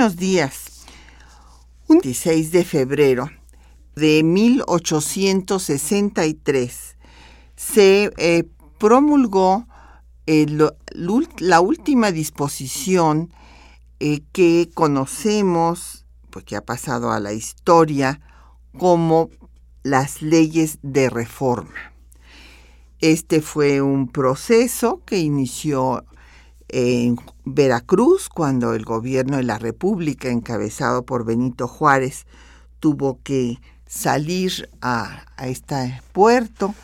Buenos días. Un 16 de febrero de 1863 se eh, promulgó la última disposición eh, que conocemos, porque ha pasado a la historia, como las leyes de reforma. Este fue un proceso que inició en Veracruz cuando el gobierno de la República, encabezado por Benito Juárez, tuvo que salir a, a este puerto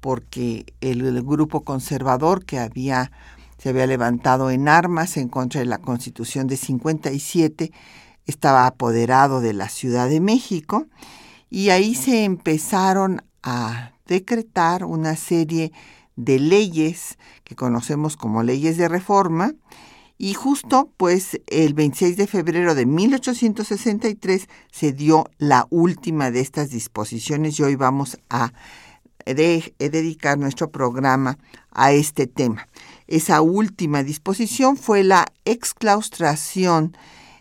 porque el, grupo conservador que había se había levantado en armas en contra de la Constitución de 57 estaba apoderado de la Ciudad de México y ahí se empezaron a decretar una serie de leyes que conocemos como leyes de reforma y justo pues el 26 de febrero de 1863 se dio la última de estas disposiciones y hoy vamos a de, dedicar nuestro programa a este tema. Esa última disposición fue la exclaustración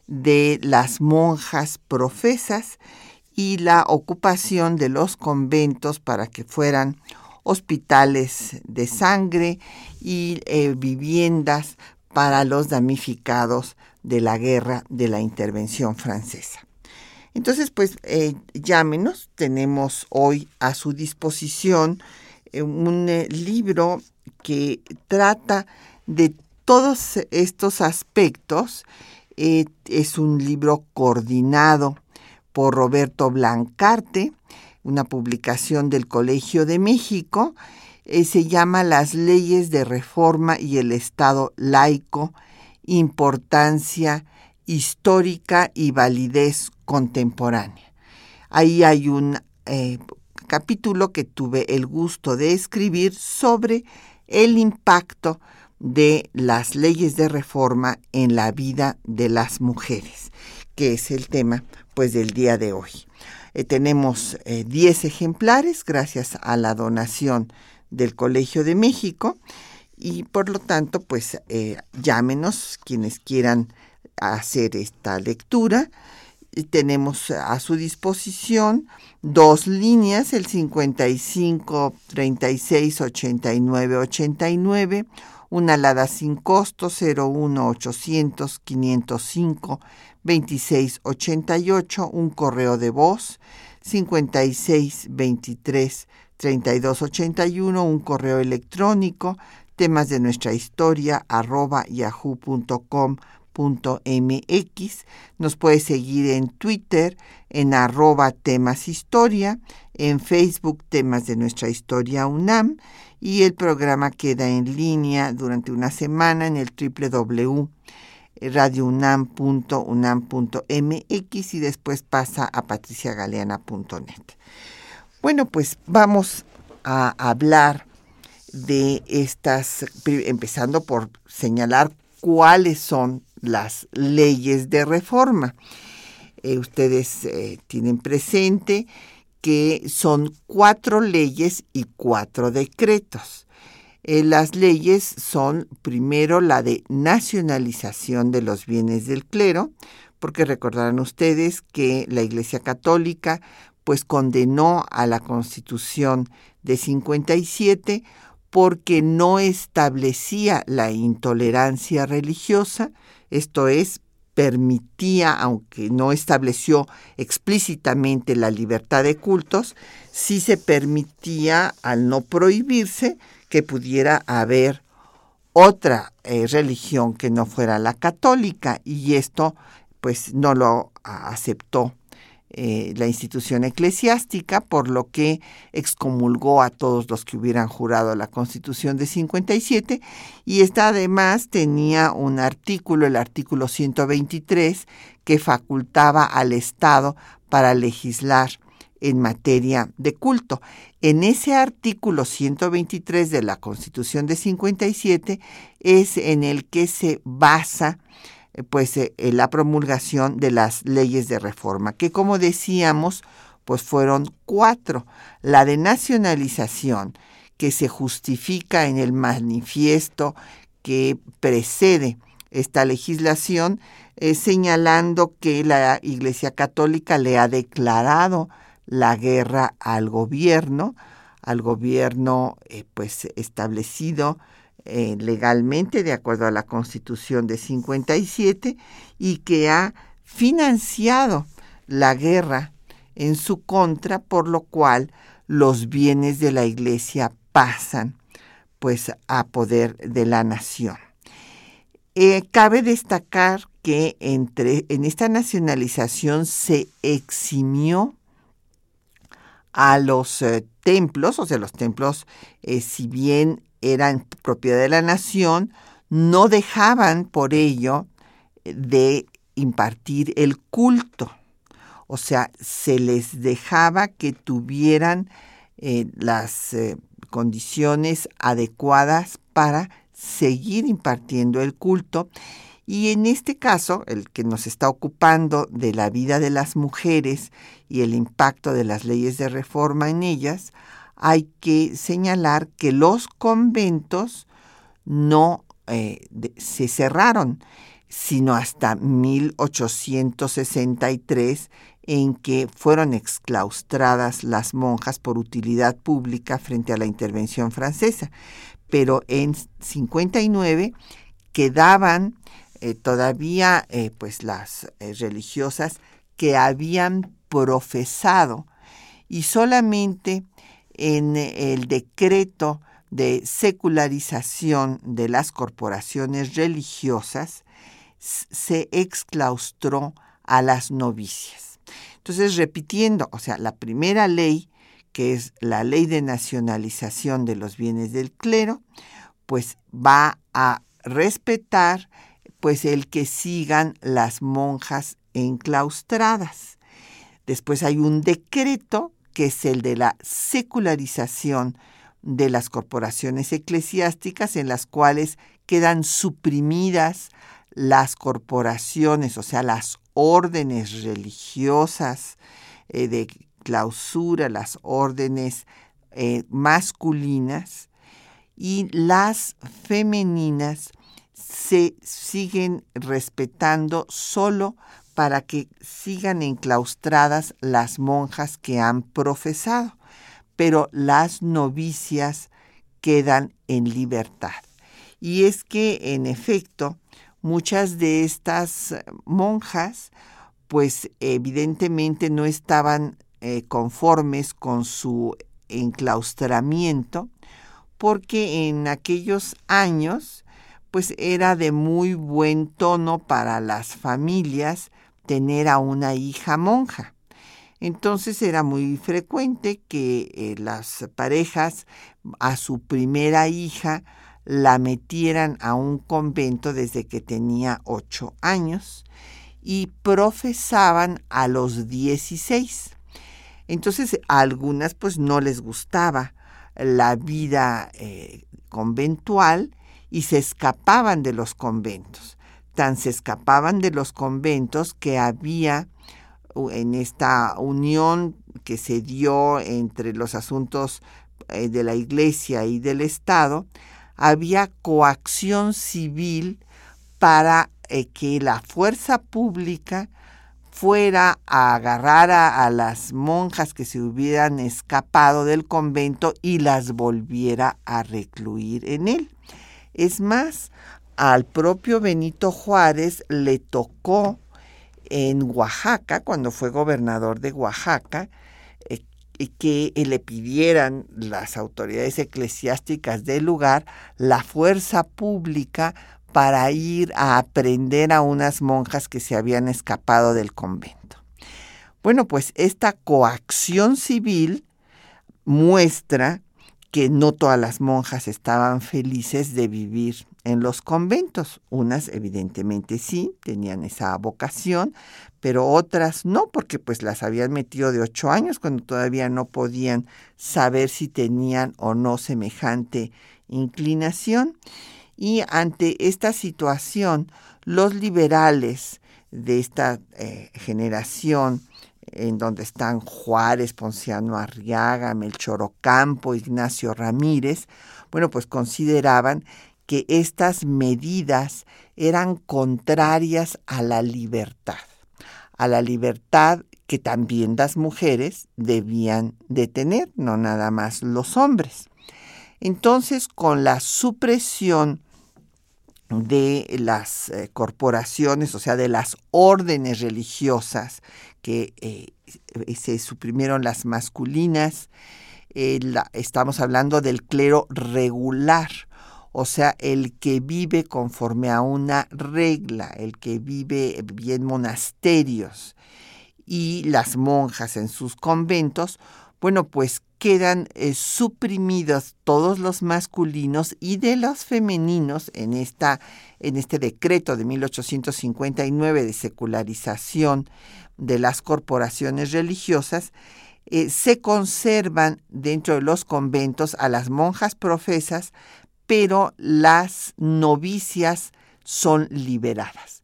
de las monjas profesas y la ocupación de los conventos para que fueran hospitales de sangre y eh, viviendas para los damnificados de la guerra de la intervención francesa. Entonces, pues eh, llámenos, tenemos hoy a su disposición eh, un libro que trata de todos estos aspectos. es un libro coordinado por Roberto Blancarte, una publicación del Colegio de México. se llama Las leyes de reforma y el Estado laico, importancia histórica y validez contemporánea. Ahí hay un eh, capítulo que tuve el gusto de escribir sobre el impacto de las leyes de reforma en la vida de las mujeres, que es el tema pues del día de hoy. Eh, tenemos 10 eh, ejemplares gracias a la donación del Colegio de México y por lo tanto pues llámenos quienes quieran hacer esta lectura. Y tenemos a su disposición dos líneas, el 55 36 89 89, una alada sin costo 01 800 505 26 88, un correo de voz 56 23 32 81, un correo electrónico temas de nuestra historia arroba yahoo.com mx. Nos puede seguir en Twitter en arroba temas historia, en Facebook temas de nuestra historia UNAM y el programa queda en línea durante una semana en el www.radiounam.unam.mx y después pasa a patriciagaleana.net. Bueno, pues vamos a hablar de estas, empezando por señalar cuáles son las leyes de reforma. Eh, ustedes eh, tienen presente que son cuatro leyes y cuatro decretos. Eh, las leyes son primero la de nacionalización de los bienes del clero, porque recordarán ustedes que la Iglesia Católica pues condenó a la Constitución de 57 porque no establecía la intolerancia religiosa, esto es, permitía, aunque no estableció explícitamente la libertad de cultos, sí se permitía, al no prohibirse, que pudiera haber otra eh, religión que no fuera la católica y esto pues no lo aceptó eh, la institución eclesiástica, por lo que excomulgó a todos los que hubieran jurado la Constitución de 57 y esta además tenía un artículo, el artículo 123, que facultaba al Estado para legislar en materia de culto. En ese artículo 123 de la Constitución de 57 es en el que se basa eh, pues eh, la promulgación de las leyes de reforma, que como decíamos, pues fueron cuatro. La de nacionalización, que se justifica en el manifiesto que precede esta legislación, eh, señalando que la Iglesia Católica le ha declarado la guerra al gobierno, al gobierno pues establecido eh, legalmente de acuerdo a la Constitución de 57 y que ha financiado la guerra en su contra, por lo cual los bienes de la Iglesia pasan pues a poder de la nación. Eh, cabe destacar que entre, en esta nacionalización se eximió a los eh, templos, o sea, los templos, si bien eran propiedad de la nación, no dejaban por ello de impartir el culto. O sea, se les dejaba que tuvieran eh, las eh, condiciones adecuadas para seguir impartiendo el culto. Y en este caso, el que nos está ocupando de la vida de las mujeres y el impacto de las leyes de reforma en ellas, hay que señalar que los conventos no eh, se cerraron, sino hasta 1863 en que fueron exclaustradas las monjas por utilidad pública frente a la intervención francesa. Pero en 59 quedaban eh, todavía eh, pues las religiosas que habían profesado y solamente en el decreto de secularización de las corporaciones religiosas, se exclaustró a las novicias. Entonces, repitiendo, o sea, la primera ley, que es la ley de nacionalización de los bienes del clero, pues va a respetar pues el que sigan las monjas enclaustradas. Después hay un decreto que es el de la secularización de las corporaciones eclesiásticas en las cuales quedan suprimidas las corporaciones, o sea, las órdenes religiosas eh, de clausura, las órdenes eh, masculinas y las femeninas se siguen respetando solo para que sigan enclaustradas las monjas que han profesado, pero las novicias quedan en libertad. Y es que, en efecto, muchas de estas monjas, pues evidentemente no estaban eh, conformes con su enclaustramiento, porque en aquellos años, pues era de muy buen tono para las familias tener a una hija monja. Entonces era muy frecuente que eh, las parejas a su primera hija la metieran a un convento desde que tenía ocho años y profesaban a los 16. Entonces a algunas pues no les gustaba la vida eh, conventual y se escapaban de los conventos tan se escapaban de los conventos que había en esta unión que se dio entre los asuntos eh, de la iglesia y del Estado, había coacción civil para eh, que la fuerza pública fuera a agarrar a, a, las monjas que se hubieran escapado del convento y las volviera a recluir en él. Es más, al propio Benito Juárez le tocó en Oaxaca, cuando fue gobernador de Oaxaca, eh, que le pidieran las autoridades eclesiásticas del lugar la fuerza pública para ir a aprender a unas monjas que se habían escapado del convento. Bueno, pues esta coacción civil muestra que no todas las monjas estaban felices de vivir en los conventos. Unas evidentemente sí, tenían esa vocación, pero otras no, porque pues las habían metido de ocho años cuando todavía no podían saber si tenían o no semejante inclinación. Y ante esta situación, los liberales de esta eh, generación, en donde están Juárez, Ponciano Arriaga, Melchor Ocampo, Ignacio Ramírez, bueno, pues consideraban que estas medidas eran contrarias a la libertad, a la libertad que también las mujeres debían de tener, no nada más los hombres. Entonces, con la supresión de las eh, corporaciones, o sea, de las órdenes religiosas, que eh, se suprimieron las masculinas, eh, estamos hablando del clero regular, o sea, el que vive conforme a una regla, el que vive en monasterios y las monjas en sus conventos, bueno, pues quedan eh, suprimidos todos los masculinos y de los femeninos en, esta, en este decreto de 1859 de secularización de las corporaciones religiosas, eh, se conservan dentro de los conventos a las monjas profesas, pero las novicias son liberadas.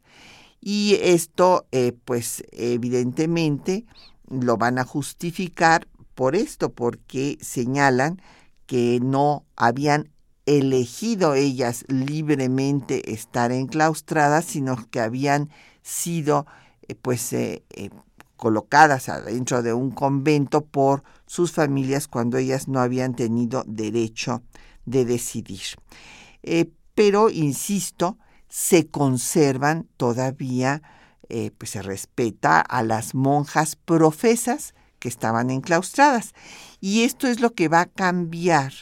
Y esto, eh, pues evidentemente, lo van a justificar por esto, porque señalan que no habían elegido ellas libremente estar enclaustradas, sino que habían sido eh, pues eh, eh, colocadas adentro de un convento por sus familias cuando ellas no habían tenido derecho de decidir. pero, insisto, se conservan todavía, pues se respeta a las monjas profesas estaban enclaustradas. Y esto es lo que va a cambiar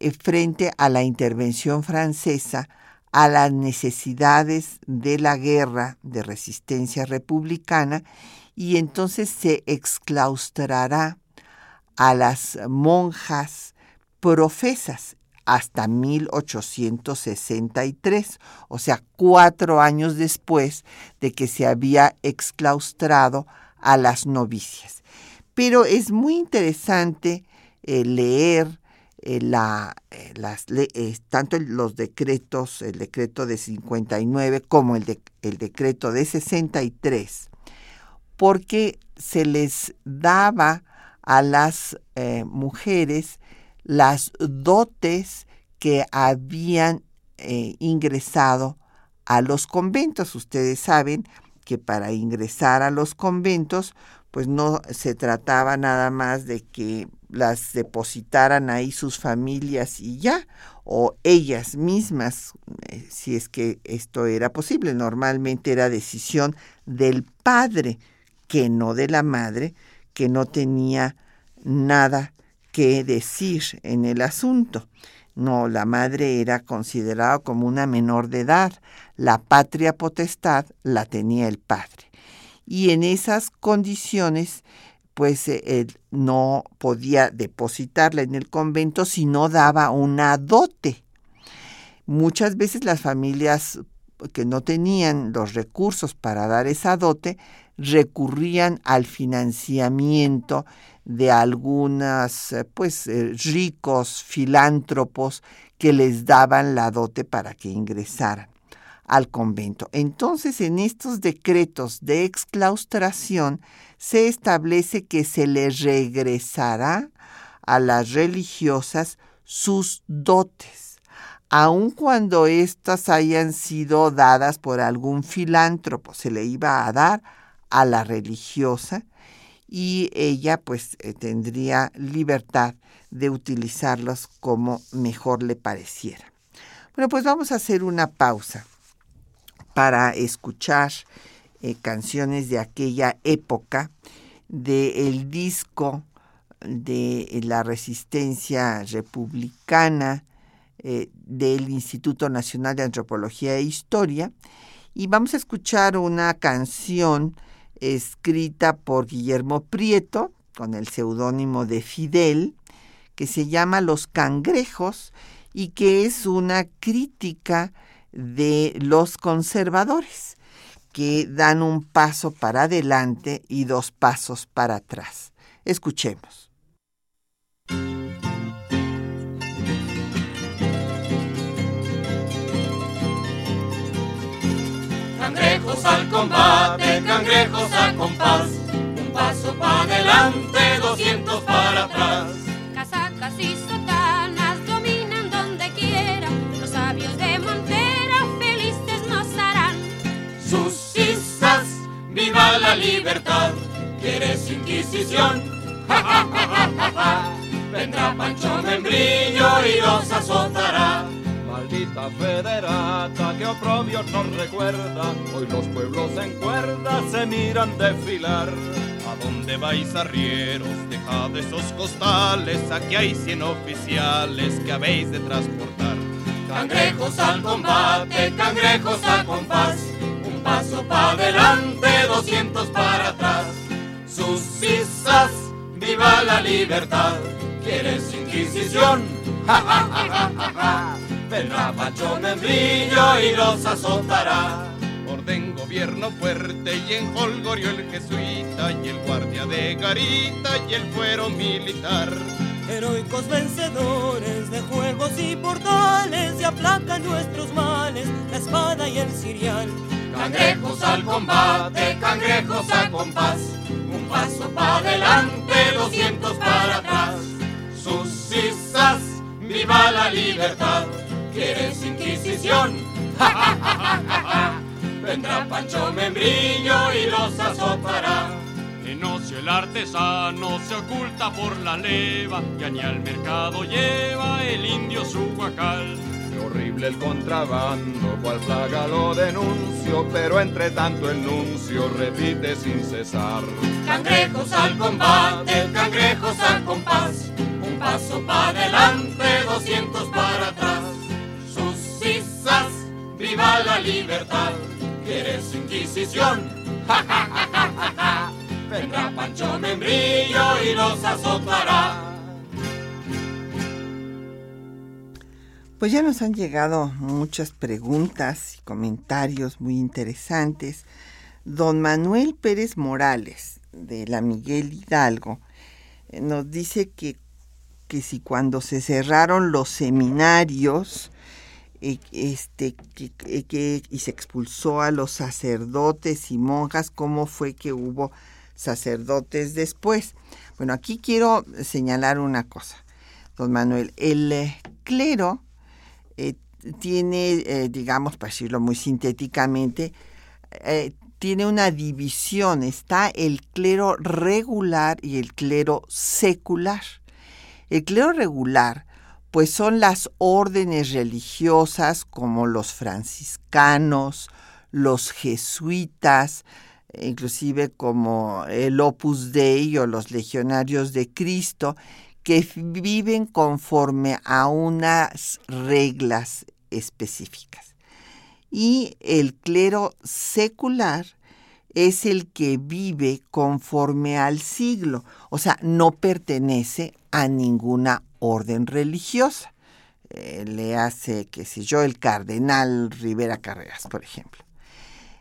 eh, frente a la intervención francesa, a las necesidades de la guerra de resistencia republicana, y entonces se exclaustrará a las monjas profesas hasta 1863, o sea, cuatro años después de que se había exclaustrado a las novicias pero es muy interesante eh, leer eh, la, eh, las, tanto los decretos, el decreto de 59 como el, el decreto de 63, porque se les daba a las mujeres las dotes que habían ingresado a los conventos. Ustedes saben que para ingresar a los conventos pues no se trataba nada más de que las depositaran ahí sus familias y ya, o ellas mismas, eh, si es que esto era posible. Normalmente era decisión del padre, que no de la madre, que no tenía nada que decir en el asunto. No, la madre era considerada como una menor de edad. La patria potestad la tenía el padre y en esas condiciones pues eh, él no podía depositarla en el convento si no daba una dote. Muchas veces las familias que no tenían los recursos para dar esa dote recurrían al financiamiento de algunos eh, pues eh, ricos filántropos que les daban la dote para que ingresaran al convento. Entonces, en estos decretos de exclaustración se establece que se les regresará a las religiosas sus dotes, aun cuando éstas hayan sido dadas por algún filántropo, se le iba a dar a la religiosa y ella pues eh, tendría libertad de utilizarlos como mejor le pareciera. Bueno, pues vamos a hacer una pausa para escuchar eh, canciones de aquella época del disco de la resistencia republicana eh, del Instituto Nacional de Antropología e Historia y vamos a escuchar una canción escrita por Guillermo Prieto, con el seudónimo de Fidel, que se llama Los cangrejos y que es una crítica de los conservadores, que dan un paso para adelante y dos pasos para atrás. Escuchemos. Cangrejos al combate, cangrejos a compás, un paso para adelante, doscientos para atrás. Casacas y viva la libertad, ¿quieres inquisición? Ja, ja, ja, ja, ja, Vendrá Pancho Membrillo y los azotará. Maldita federata que oprobio nos recuerda, hoy los pueblos en cuerda se miran desfilar. ¿A dónde vais arrieros? Dejad esos costales, aquí hay cien oficiales que habéis de transportar. Cangrejos al combate, cangrejos a compás, paso para adelante, doscientos para atrás. Sus cisas, viva la libertad, ¿quieres inquisición? Ja, ja, ja, ja, ja. Vendrá Pancho Membrillo y los azotará. Orden gobierno fuerte y en Holgorio el jesuita y el guardia de garita y el fuero militar. Heroicos vencedores de juegos y portales y aplacan nuestros males, la espada y el cirial. Cangrejos al combate, cangrejos a compás, un paso para adelante, doscientos para atrás. Sus viva la libertad, ¿quieres inquisición? Ja, ja, ja, ja, ja, ja. Vendrá Pancho Membrillo y los azotará. En ocio el artesano se oculta por la leva, que ni al mercado lleva el indio su guacal. Qué horrible el contrabando, cual plaga lo denuncio, pero entre tanto el nuncio repite sin cesar. Cangrejos al combate, cangrejos al compás, un paso para adelante, doscientos para atrás. Sus cisas, viva la libertad, ¿quieres inquisición? Ja, ja, ja, ja, ja, ja. Vendrá Pancho Membrillo y los azotará. Pues ya nos han llegado muchas preguntas y comentarios muy interesantes. Don Manuel Pérez Morales, de la Miguel Hidalgo, eh, nos dice que, que si cuando se cerraron los seminarios eh, este, que, que- y se expulsó a los sacerdotes y monjas, ¿cómo fue que hubo sacerdotes después? Bueno, aquí quiero señalar una cosa, don Manuel. El eh, clero eh, tiene, eh, digamos, para decirlo muy sintéticamente, tiene una división. Está el clero regular y el clero secular. El clero regular, pues son las órdenes religiosas como los franciscanos, los jesuitas, inclusive como el Opus Dei o los legionarios de Cristo, que viven conforme a unas reglas específicas. Y el clero secular es el que vive conforme al siglo, o sea, no pertenece a ninguna orden religiosa. Eh, le hace, qué sé yo, el cardenal Rivera Carreras, por ejemplo.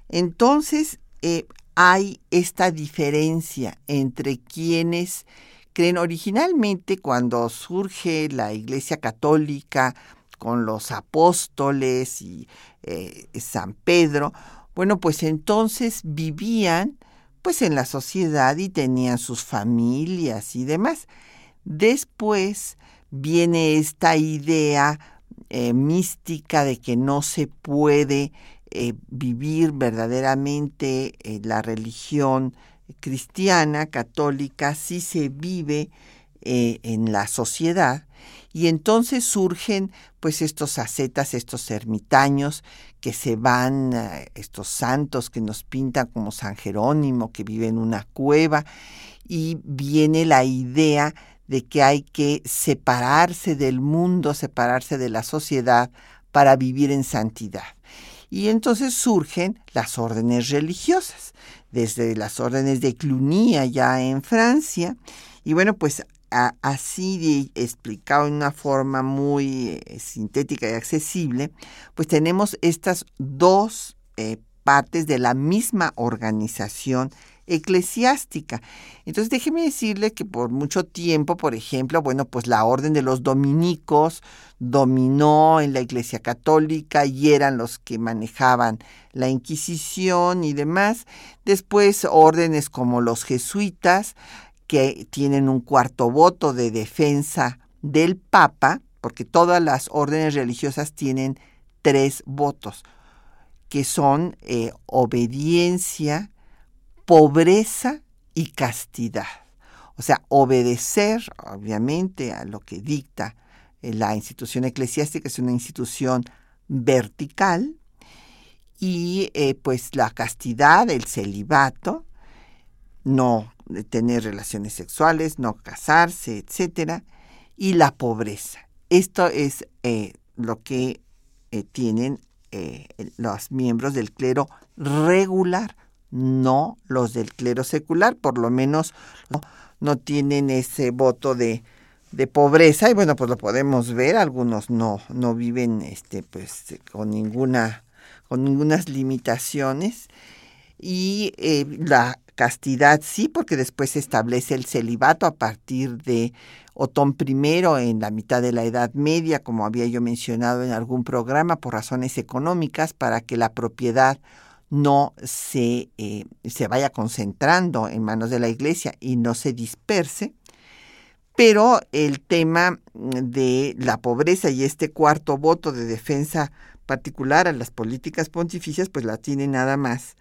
Entonces, eh, hay esta diferencia entre quienes creen originalmente cuando surge la Iglesia Católica con los apóstoles y eh, San Pedro, bueno, pues entonces vivían pues en la sociedad y tenían sus familias y demás. Después viene esta idea eh, mística de que no se puede eh, vivir verdaderamente eh, la religión cristiana, católica, si se vive eh, en la sociedad. Y entonces surgen pues estos ascetas, estos ermitaños que se van, estos santos que nos pintan como San Jerónimo, que vive en una cueva, y viene la idea de que hay que separarse del mundo, separarse de la sociedad para vivir en santidad. Y entonces surgen las órdenes religiosas, desde las órdenes de Cluny ya en Francia. Y bueno, pues así explicado en una forma muy eh, sintética y accesible, pues tenemos estas dos eh, partes de la misma organización eclesiástica. Entonces déjeme decirle que por mucho tiempo, por ejemplo, bueno, pues la orden de los dominicos dominó en la Iglesia Católica y eran los que manejaban la Inquisición y demás. Después órdenes como los jesuitas, que tienen un cuarto voto de defensa del Papa, porque todas las órdenes religiosas tienen tres votos, que son eh, obediencia, pobreza y castidad. O sea, obedecer, obviamente, a lo que dicta eh, la institución eclesiástica, es una institución vertical, y eh, pues la castidad, el celibato, no tener relaciones sexuales, no casarse, etcétera, y la pobreza. Esto es eh, lo que tienen los miembros del clero regular no los del clero secular, por lo menos no, tienen ese voto de, de, pobreza y bueno, pues lo podemos ver, algunos no, no viven este, pues, con ninguna con ningunas limitaciones y eh, la castidad sí, porque después se establece el celibato a partir de Otón I en la mitad de la Edad Media, como había yo mencionado en algún programa, por razones económicas, para que la propiedad no se, eh, se vaya concentrando en manos de la iglesia y no se disperse. Pero el tema de la pobreza y este cuarto voto de defensa particular a las políticas pontificias, pues la tienen nada más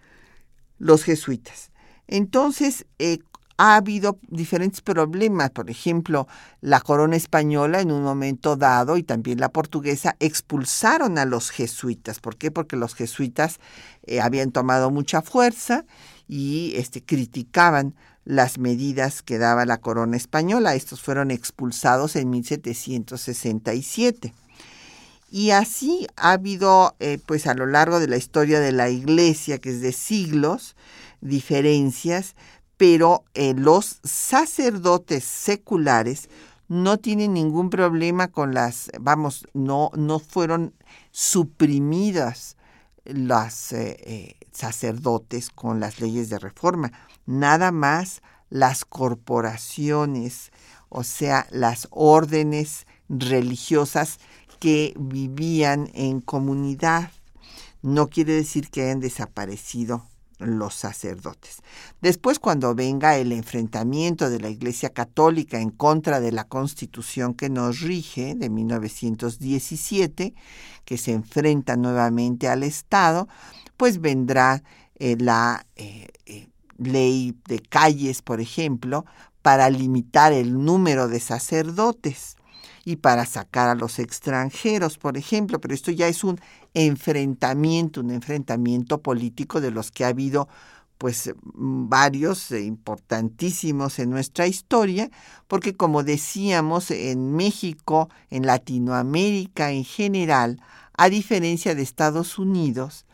los jesuitas. Entonces, eh, ha habido diferentes problemas. Por ejemplo, la corona española en un momento dado y también la portuguesa expulsaron a los jesuitas. ¿Por qué? Porque los jesuitas eh, habían tomado mucha fuerza y este, criticaban las medidas que daba la corona española. Estos fueron expulsados en 1767. Y así ha habido, eh, pues a lo largo de la historia de la Iglesia, que es de siglos, diferencias pero eh, los sacerdotes seculares no tienen ningún problema con las, vamos, no, no fueron suprimidas las eh, eh, sacerdotes con las leyes de reforma, nada más las corporaciones, o sea, las órdenes religiosas que vivían en comunidad. No quiere decir que hayan desaparecido los sacerdotes. Después, cuando venga el enfrentamiento de la Iglesia Católica en contra de la Constitución que nos rige de 1917, que se enfrenta nuevamente al Estado, pues vendrá eh, la eh, eh, ley de calles, por ejemplo, para limitar el número de sacerdotes y para sacar a los extranjeros, por ejemplo, pero esto ya es un enfrentamiento, un enfrentamiento político de los que ha habido pues varios e importantísimos en nuestra historia, porque como decíamos, en México, en Latinoamérica en general, a diferencia de Estados Unidos,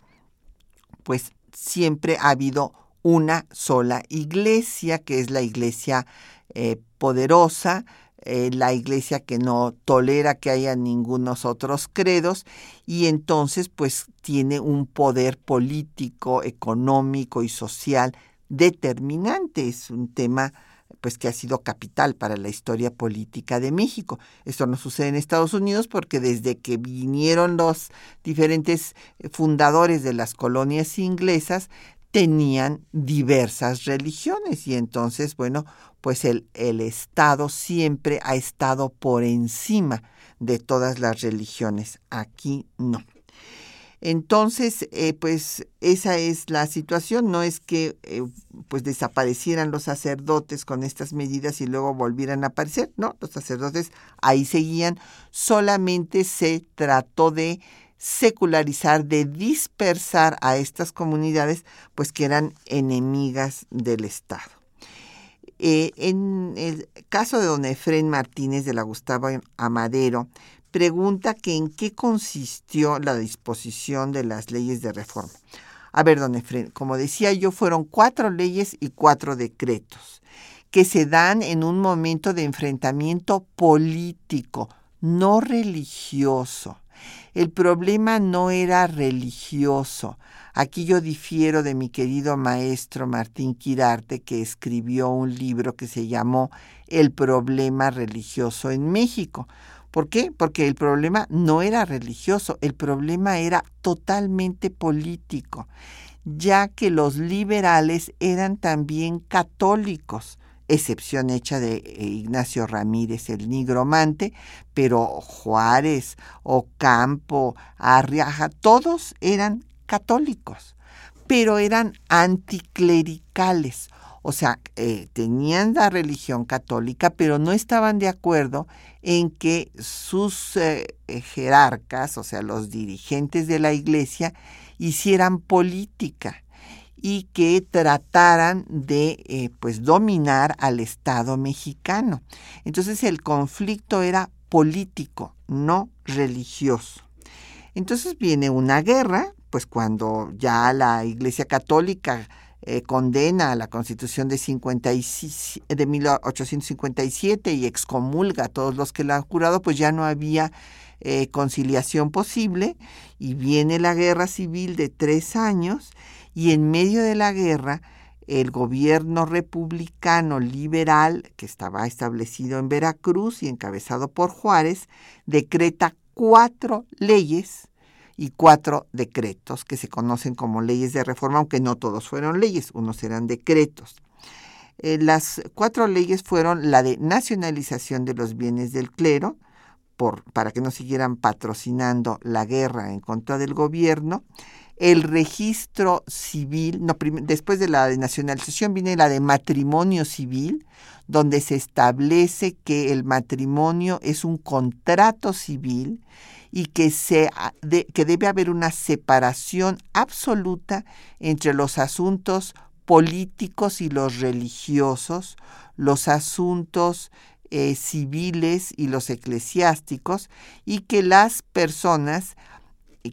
pues siempre ha habido una sola iglesia, que es la iglesia eh, poderosa, eh, la iglesia que no tolera que haya ningunos otros credos y entonces pues tiene un poder político, económico y social determinante. Es un tema pues que ha sido capital para la historia política de México. Esto no sucede en Estados Unidos porque desde que vinieron los diferentes fundadores de las colonias inglesas tenían diversas religiones y entonces, bueno, pues el, el, Estado siempre ha estado por encima de todas las religiones. Aquí no. Entonces, eh, pues esa es la situación. No es que eh, pues desaparecieran los sacerdotes con estas medidas y luego volvieran a aparecer. No, los sacerdotes ahí seguían. Solamente se trató de secularizar, de dispersar a estas comunidades, pues que eran enemigas del Estado. Eh, en el caso de don Efrén Martínez de la Gustavo Amadero, pregunta que en qué consistió la disposición de las leyes de reforma. A ver, don Efren, como decía yo, fueron cuatro leyes y cuatro decretos que se dan en un momento de enfrentamiento político, no religioso. El problema no era religioso. Aquí yo difiero de mi querido maestro Martín Quirarte, que escribió un libro que se llamó El problema religioso en México. ¿Por qué? Porque el problema no era religioso, el problema era totalmente político, ya que los liberales eran también católicos excepción hecha de eh, Ignacio Ramírez, el nigromante, pero Juárez, Ocampo, Arriaja, todos eran católicos, pero eran anticlericales. O sea, eh, tenían la religión católica, pero no estaban de acuerdo en que sus eh, jerarcas, o sea, los dirigentes de la iglesia, hicieran política y que trataran de eh, pues dominar al Estado mexicano. Entonces el conflicto era político, no religioso. Entonces viene una guerra, pues cuando ya la Iglesia Católica eh, condena a la Constitución de, 56, de 1857 y excomulga a todos los que la han jurado, pues ya no había eh, conciliación posible y viene la guerra civil de tres años y en medio de la guerra el gobierno republicano liberal que estaba establecido en Veracruz y encabezado por Juárez decreta cuatro leyes y cuatro decretos que se conocen como leyes de reforma, aunque no todos fueron leyes, unos eran decretos. Eh, las cuatro leyes fueron la de nacionalización de los bienes del clero, para que no siguieran patrocinando la guerra en contra del gobierno, el registro civil, después de la de nacionalización viene la de matrimonio civil, donde se establece que el matrimonio es un contrato civil y que, se, que debe haber una separación absoluta entre los asuntos políticos y los religiosos, los asuntos eh, civiles y los eclesiásticos, y que las personas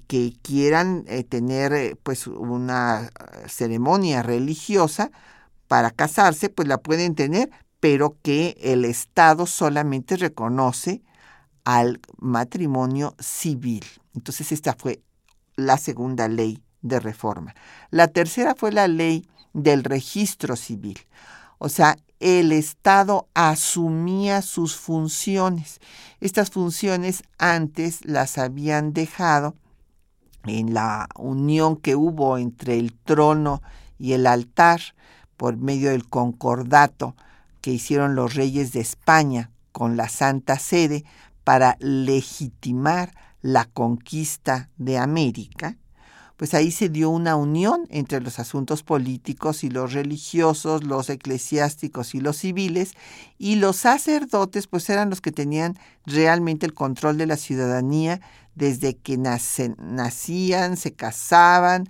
que quieran eh, tener eh, pues una eh, ceremonia religiosa para casarse, pues la pueden tener, pero que el Estado solamente reconoce al matrimonio civil. Entonces esta fue la segunda ley de reforma. La tercera fue la ley del registro civil. O sea, el Estado asumía sus funciones. Estas funciones antes las habían dejado en la unión que hubo entre el trono y el altar por medio del concordato que hicieron los reyes de España con la Santa Sede para legitimar la conquista de América, pues ahí se dio una unión entre los asuntos políticos y los religiosos, los eclesiásticos y los civiles, y los sacerdotes pues eran los que tenían realmente el control de la ciudadanía desde que nacían, se casaban,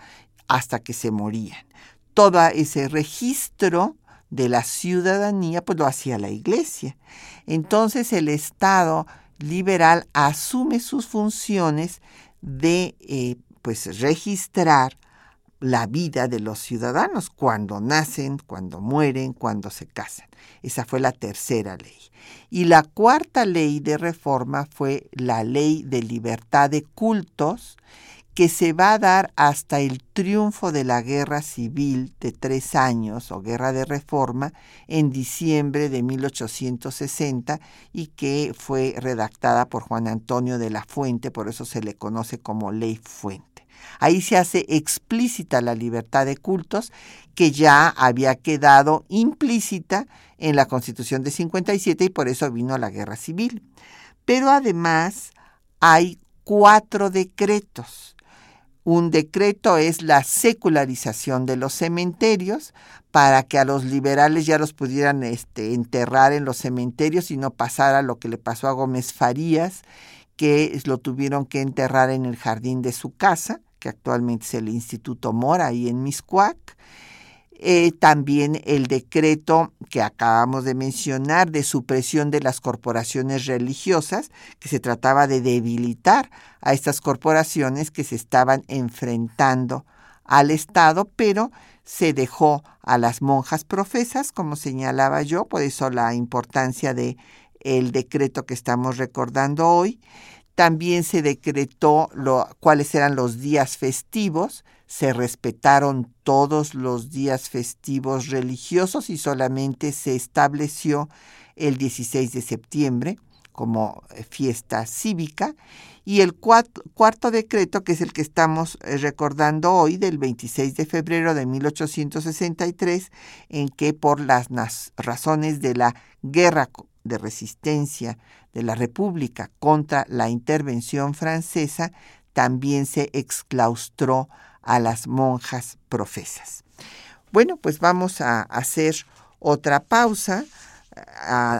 hasta que se morían. Todo ese registro de la ciudadanía pues lo hacía la iglesia. Entonces el Estado liberal asume sus funciones de eh, pues registrar la vida de los ciudadanos cuando nacen, cuando mueren, cuando se casan. Esa fue la tercera ley. Y la cuarta ley de reforma fue la ley de libertad de cultos, que se va a dar hasta el triunfo de la guerra civil de tres años o guerra de reforma en diciembre de 1860 y que fue redactada por Juan Antonio de la Fuente, por eso se le conoce como ley Fuente. Ahí se hace explícita la libertad de cultos que ya había quedado implícita en la Constitución de 57 y por eso vino la guerra civil. Pero además hay cuatro decretos. Un decreto es la secularización de los cementerios para que a los liberales ya los pudieran este, enterrar en los cementerios y no pasara lo que le pasó a Gómez Farías, que lo tuvieron que enterrar en el jardín de su casa que actualmente es el Instituto Mora, ahí en Miscuac. eh, también el decreto que acabamos de mencionar de supresión de las corporaciones religiosas, que se trataba de debilitar a estas corporaciones que se estaban enfrentando al Estado, pero se dejó a las monjas profesas, como señalaba yo, por eso la importancia de el decreto que estamos recordando hoy. También se decretó lo, cuáles eran los días festivos, se respetaron todos los días festivos religiosos y solamente se estableció el 16 de septiembre como eh, fiesta cívica y el cuarto, decreto, que es el que estamos eh, recordando hoy, del 26 de febrero de 1863, en que por las razones de la guerra de resistencia de la República contra la intervención francesa, también se exclaustró a las monjas profesas. Bueno, pues vamos a hacer otra pausa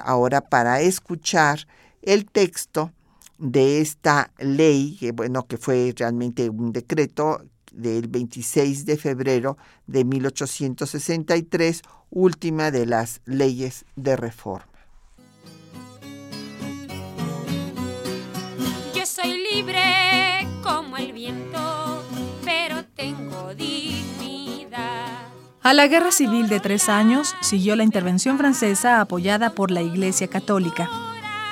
ahora para escuchar el texto de esta ley, que bueno, que fue realmente un decreto del 26 de febrero de 1863, última de las leyes de reforma. Libre como el viento, pero tengo dignidad. A la guerra civil de tres años siguió la intervención francesa apoyada por la Iglesia Católica.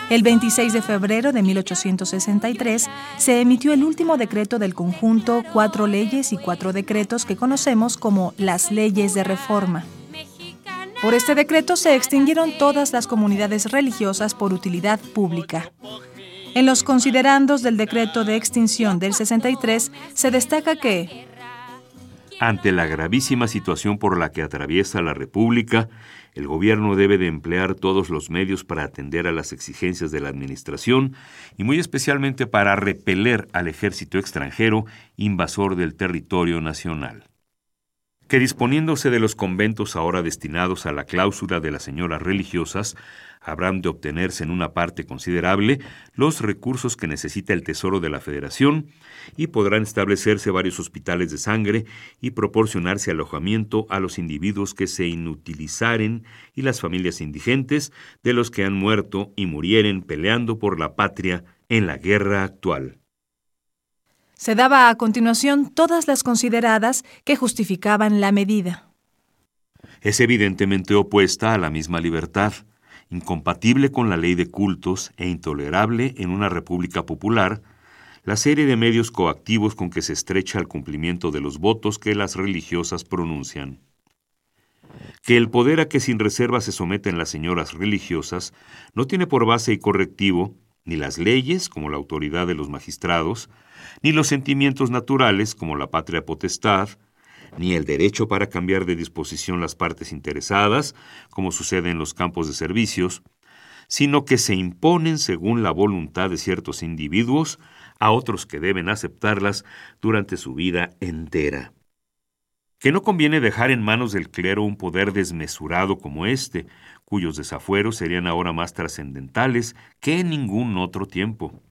El 26 de febrero de 1863 se emitió el último decreto del conjunto Cuatro leyes y cuatro decretos que conocemos como las leyes de reforma. Por este decreto se extinguieron todas las comunidades religiosas por utilidad pública. En los considerandos del decreto de extinción del 63 se destaca que ante la gravísima situación por la que atraviesa la República, el gobierno debe de emplear todos los medios para atender a las exigencias de la administración y muy especialmente para repeler al ejército extranjero invasor del territorio nacional que disponiéndose de los conventos ahora destinados a la cláusula de las señoras religiosas, habrán de obtenerse en una parte considerable los recursos que necesita el Tesoro de la Federación y podrán establecerse varios hospitales de sangre y proporcionarse alojamiento a los individuos que se inutilizaren y las familias indigentes de los que han muerto y murieren peleando por la patria en la guerra actual. Se daba a continuación todas las consideradas que justificaban la medida. Es evidentemente opuesta a la misma libertad, incompatible con la ley de cultos e intolerable en una república popular, la serie de medios coactivos con que se estrecha el cumplimiento de los votos que las religiosas pronuncian. Que el poder a que sin reserva se someten las señoras religiosas no tiene por base y correctivo ni las leyes, como la autoridad de los magistrados, ni los sentimientos naturales, como la patria potestad, ni el derecho para cambiar de disposición las partes interesadas, como sucede en los campos de servicios, sino que se imponen según la voluntad de ciertos individuos a otros que deben aceptarlas durante su vida entera. Que no conviene dejar en manos del clero un poder desmesurado como este, cuyos desafueros serían ahora más trascendentales que en ningún otro tiempo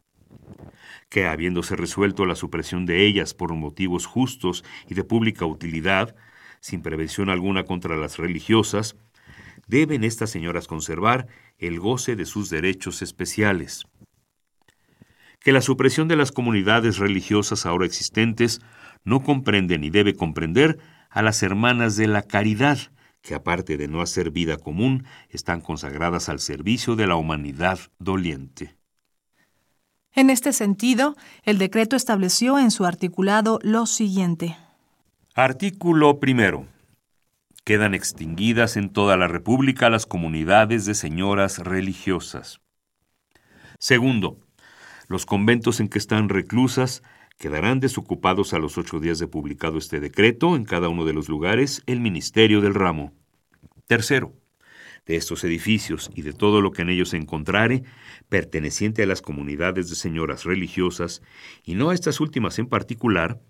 que habiéndose resuelto la supresión de ellas por motivos justos y de pública utilidad, sin prevención alguna contra las religiosas, deben estas señoras conservar el goce de sus derechos especiales. Que la supresión de las comunidades religiosas ahora existentes no comprende ni debe comprender a las hermanas de la caridad, que aparte de no hacer vida común, están consagradas al servicio de la humanidad doliente. En este sentido, el decreto estableció en su articulado lo siguiente. Artículo primero. Quedan extinguidas en toda la República las comunidades de señoras religiosas. Segundo, los conventos en que están reclusas quedarán desocupados a los ocho días de publicado este decreto en cada uno de los lugares el Ministerio del Ramo. Tercero, de estos edificios y de todo lo que en ellos encontrare, perteneciente a las comunidades de señoras religiosas, y no a estas últimas en particular,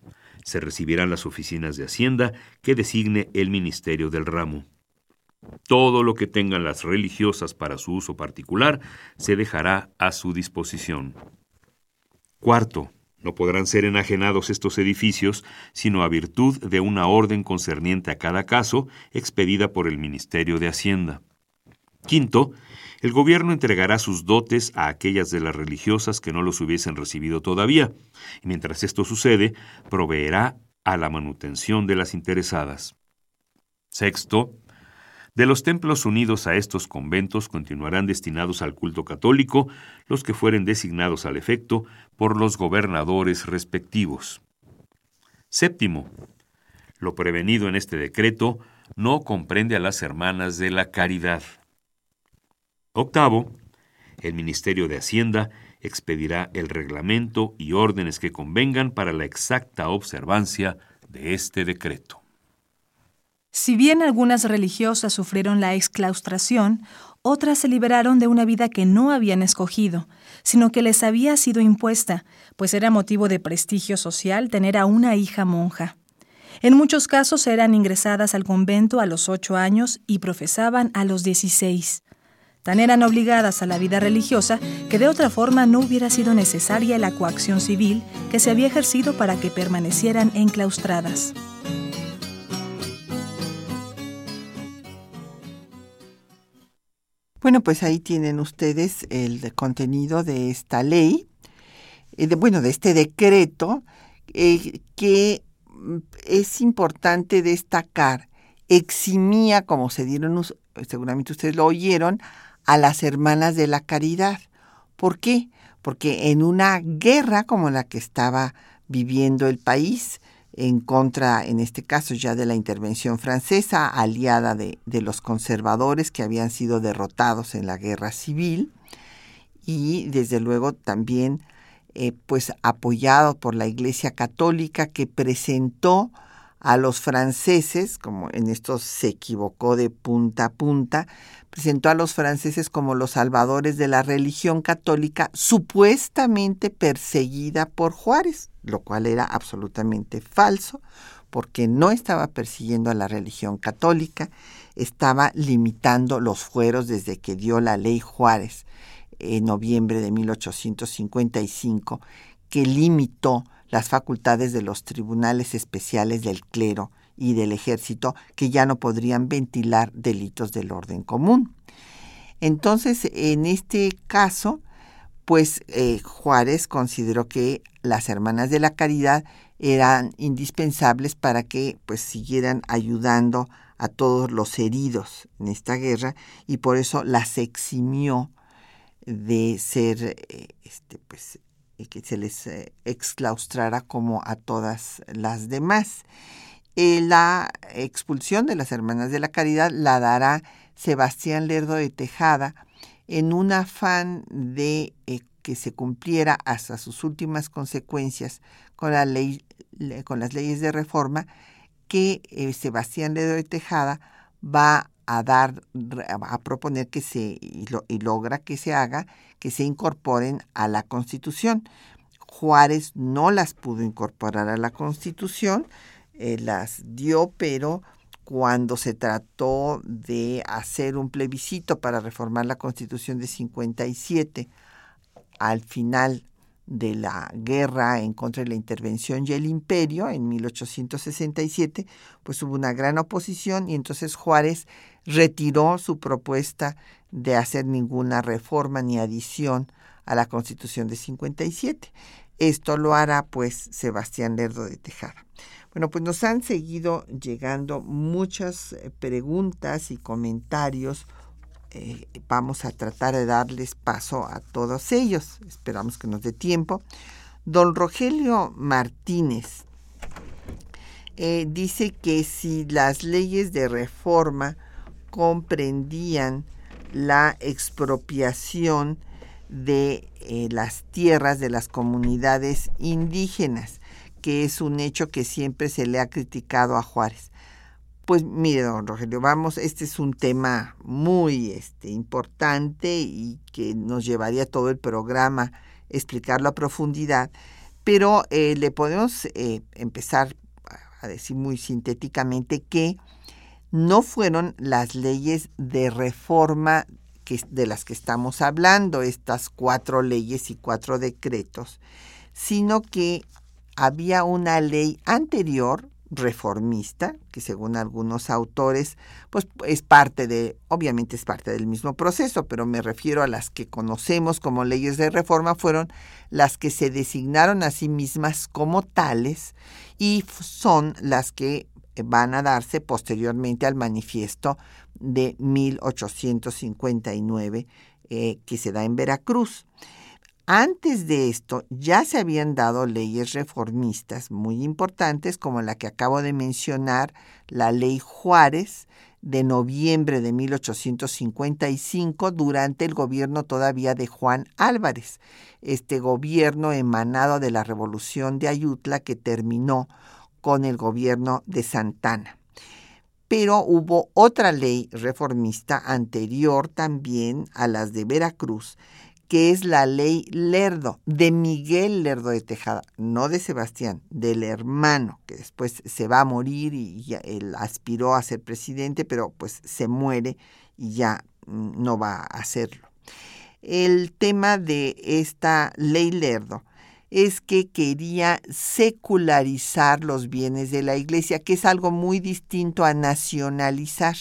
se recibirán las oficinas de Hacienda que designe el Ministerio del Ramo. Todo lo que tengan las religiosas para su uso particular se dejará a su disposición. Cuarto, No podrán ser enajenados estos edificios sino a virtud de una orden concerniente a cada caso expedida por el Ministerio de Hacienda. Quinto, el gobierno entregará sus dotes a aquellas de las religiosas que no los hubiesen recibido todavía, y mientras esto sucede, proveerá a la manutención de las interesadas. Sexto, de los templos unidos a estos conventos continuarán destinados al culto católico los que fueren designados al efecto por los gobernadores respectivos. Séptimo, lo prevenido en este decreto no comprende a las hermanas de la caridad. Octavo, el Ministerio de Hacienda expedirá el reglamento y órdenes que convengan para la exacta observancia de este decreto. Si bien algunas religiosas sufrieron la exclaustración, otras se liberaron de una vida que no habían escogido, sino que les había sido impuesta, pues era motivo de prestigio social tener a una hija monja. En muchos casos eran ingresadas al convento a los ocho años y profesaban a los dieciséis. Tan eran obligadas a la vida religiosa que de otra forma no hubiera sido necesaria la coacción civil que se había ejercido para que permanecieran enclaustradas. Bueno, pues ahí tienen ustedes el contenido de esta ley, eh, bueno, de este decreto, eh, que mm, es importante destacar, eximía, como se dieron, seguramente ustedes lo oyeron, a las hermanas de la caridad. ¿Por qué? Porque en una guerra como la que estaba viviendo el país, en contra, en este caso ya de la intervención francesa, aliada de, los conservadores que habían sido derrotados en la guerra civil, y desde luego también eh, pues apoyado por la Iglesia Católica que presentó a los franceses, como en esto se equivocó de punta a punta, presentó a los franceses como los salvadores de la religión católica supuestamente perseguida por Juárez, lo cual era absolutamente falso, porque no estaba persiguiendo a la religión católica, estaba limitando los fueros desde que dio la ley Juárez en noviembre de 1855, que limitó las facultades de los tribunales especiales del clero y del ejército que ya no podrían ventilar delitos del orden común. Entonces, en este caso, pues eh, Juárez consideró que las hermanas de la caridad eran indispensables para que pues siguieran ayudando a todos los heridos en esta guerra y por eso las eximió de ser eh, este, pues, que se les eh, exclaustrara como a todas las demás. Eh, la expulsión de las Hermanas de la Caridad la dará Sebastián Lerdo de Tejada en un afán de eh, que se cumpliera hasta sus últimas consecuencias con, la ley, con las leyes de reforma que Sebastián Lerdo de Tejada va a dar, a proponer que se, y, logra que se haga, que se incorporen a la Constitución. Juárez no las pudo incorporar a la Constitución, eh, las dio, pero cuando se trató de hacer un plebiscito para reformar la Constitución de 57, al final de la guerra en contra de la intervención y el imperio en 1867, pues hubo una gran oposición y entonces Juárez retiró su propuesta de hacer ninguna reforma ni adición a la Constitución de 57. Esto lo hará pues Sebastián Lerdo de Tejada. Bueno, pues nos han seguido llegando muchas eh, preguntas y comentarios eh, vamos a tratar de darles paso a todos ellos. Esperamos que nos dé tiempo. Don Rogelio Martínez eh, dice que si las leyes de reforma comprendían la expropiación de eh, las tierras de las comunidades indígenas, que es un hecho que siempre se le ha criticado a Juárez. Pues mire, don Rogelio, vamos, este es un tema muy este, importante y que nos llevaría todo el programa explicarlo a profundidad, pero eh, le podemos eh, empezar a decir muy sintéticamente que no fueron las leyes de reforma que, de las que estamos hablando, estas cuatro leyes y cuatro decretos, sino que había una ley anterior reformista, que según algunos autores, pues es parte de, obviamente es parte del mismo proceso, pero me refiero a las que conocemos como leyes de reforma, fueron las que se designaron a sí mismas como tales y son las que van a darse posteriormente al manifiesto de 1859 eh, que se da en Veracruz. Antes de esto ya se habían dado leyes reformistas muy importantes como la que acabo de mencionar, la ley Juárez de noviembre de 1855 durante el gobierno todavía de Juan Álvarez, este gobierno emanado de la revolución de Ayutla que terminó con el gobierno de Santana. Pero hubo otra ley reformista anterior también a las de Veracruz, que es la ley Lerdo, de Miguel Lerdo de Tejada, no de Sebastián, del hermano, que después se va a morir y él aspiró a ser presidente, pero pues se muere y ya mm, no va a hacerlo. El tema de esta ley Lerdo es que quería secularizar los bienes de la iglesia, que es algo muy distinto a nacionalizar.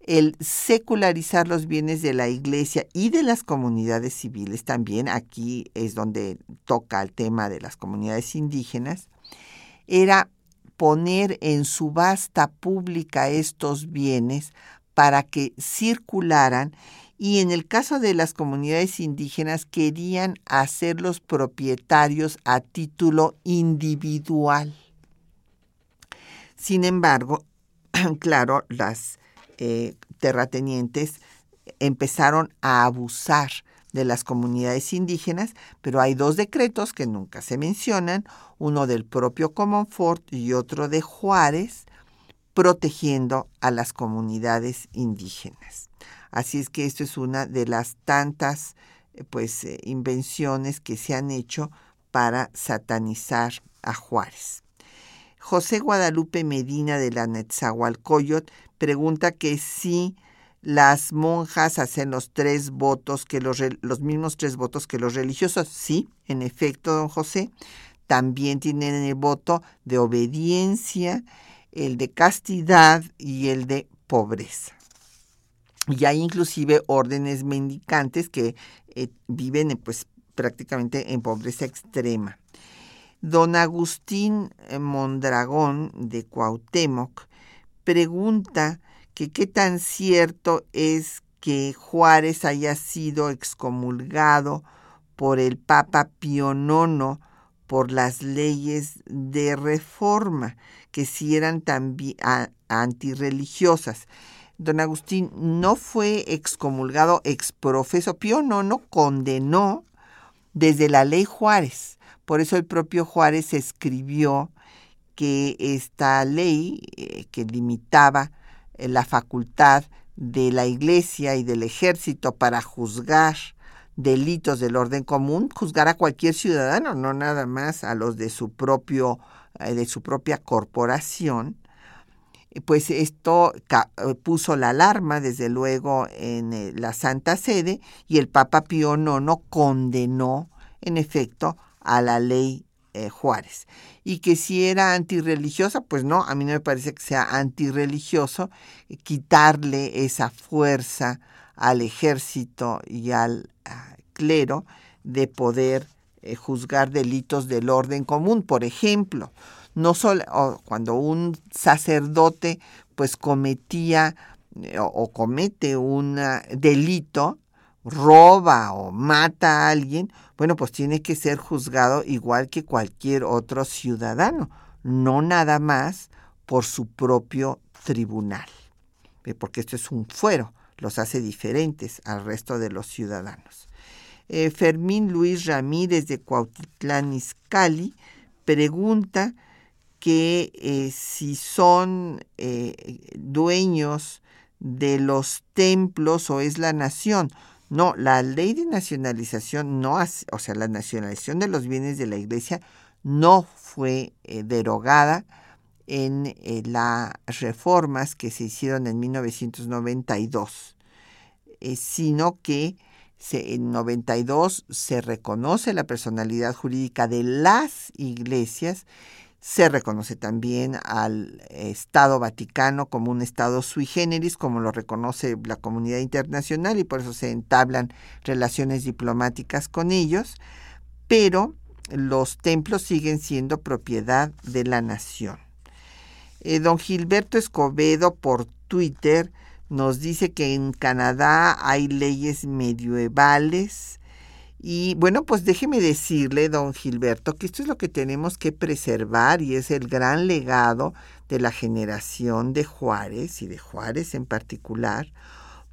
El secularizar los bienes de la iglesia y de las comunidades civiles también, aquí es donde toca el tema de las comunidades indígenas, era poner en subasta pública estos bienes para que circularan y en el caso de las comunidades indígenas querían hacerlos propietarios a título individual. Sin embargo, claro, las eh, terratenientes empezaron a abusar de las comunidades indígenas, pero hay dos decretos que nunca se mencionan, uno del propio Comonfort y otro de Juárez, protegiendo a las comunidades indígenas. Así es que esto es una de las tantas eh, pues, eh, invenciones que se han hecho para satanizar a Juárez. José Guadalupe Medina de la Netzahualcoyot pregunta que si las monjas hacen los tres votos, que los, los mismos tres votos que los religiosos. Sí, en efecto, don José, también tienen el voto de obediencia, el de castidad y el de pobreza. Y hay inclusive órdenes mendicantes que eh, viven pues, prácticamente en pobreza extrema. Don Agustín eh, Mondragón de Cuauhtémoc pregunta que qué tan cierto es que Juárez haya sido excomulgado por el Papa Pío IX por las leyes de reforma, que si eran también antirreligiosas. Don Agustín no fue excomulgado exprofeso. Pío IX condenó desde la ley Juárez. Por eso el propio Juárez escribió que esta ley eh, que limitaba eh, la facultad de la Iglesia y del ejército para juzgar delitos del orden común, juzgar a cualquier ciudadano, no nada más a los de su propio eh, de su propia corporación, pues esto puso la alarma, desde luego, en la Santa Sede y el Papa Pío IX condenó, en efecto, a la ley eh, Juárez. Y que si era antirreligiosa, pues no, a mí no me parece que sea antirreligioso eh, quitarle esa fuerza al ejército y al clero de poder eh, juzgar delitos del orden común. Por ejemplo, no solo cuando un sacerdote pues cometía o comete un delito, roba o mata a alguien, bueno, pues tiene que ser juzgado igual que cualquier otro ciudadano, no nada más por su propio tribunal, porque esto es un fuero, los hace diferentes al resto de los ciudadanos. Eh, Fermín Luis Ramírez de Cuautitlán Izcalli pregunta que eh, si son eh, dueños de los templos o es la nación. No, la ley de nacionalización no, hace, o sea, la nacionalización de los bienes de la iglesia no fue eh, derogada en las reformas que se hicieron en 1992, eh, sino que en 92 se reconoce la personalidad jurídica de las iglesias, se reconoce también al Estado Vaticano como un Estado sui generis, como lo reconoce la comunidad internacional y por eso se entablan relaciones diplomáticas con ellos, pero los templos siguen siendo propiedad de la nación. Eh, don Gilberto Escobedo por Twitter nos dice que en Canadá hay leyes medievales. Y bueno, pues déjeme decirle, don Gilberto, que esto es lo que tenemos que preservar y es el gran legado de la generación de Juárez y de Juárez en particular,